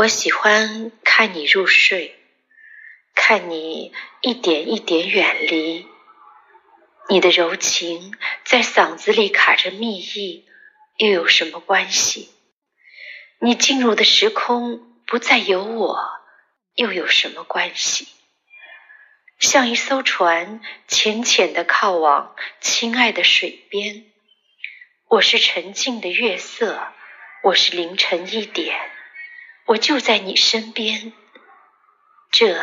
我喜欢看你入睡，看你一点一点远离。你的柔情在嗓子里卡着蜜意，又有什么关系？你进入的时空不再有我，又有什么关系？像一艘船，浅浅的靠往亲爱的水边。我是沉静的月色，我是凌晨一点。我就在你身边，这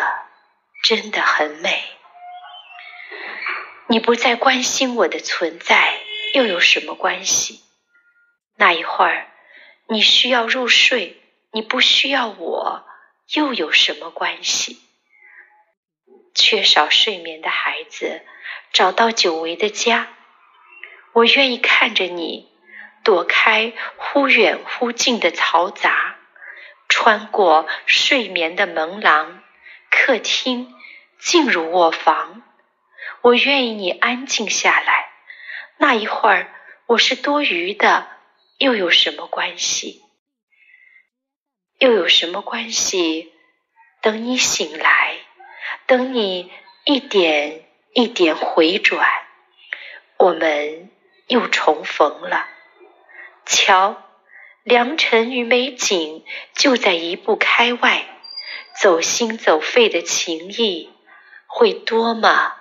真的很美。你不再关心我的存在，又有什么关系？那一会儿，你需要入睡，你不需要我，又有什么关系？缺少睡眠的孩子找到久违的家，我愿意看着你躲开忽远忽近的嘈杂。穿过睡眠的门廊，客厅进入卧房，我愿意你安静下来。那一会儿我是多余的，又有什么关系？又有什么关系？等你醒来，等你一点一点回转，我们又重逢了。瞧。良辰与美景就在一步开外，走心走肺的情谊会多吗？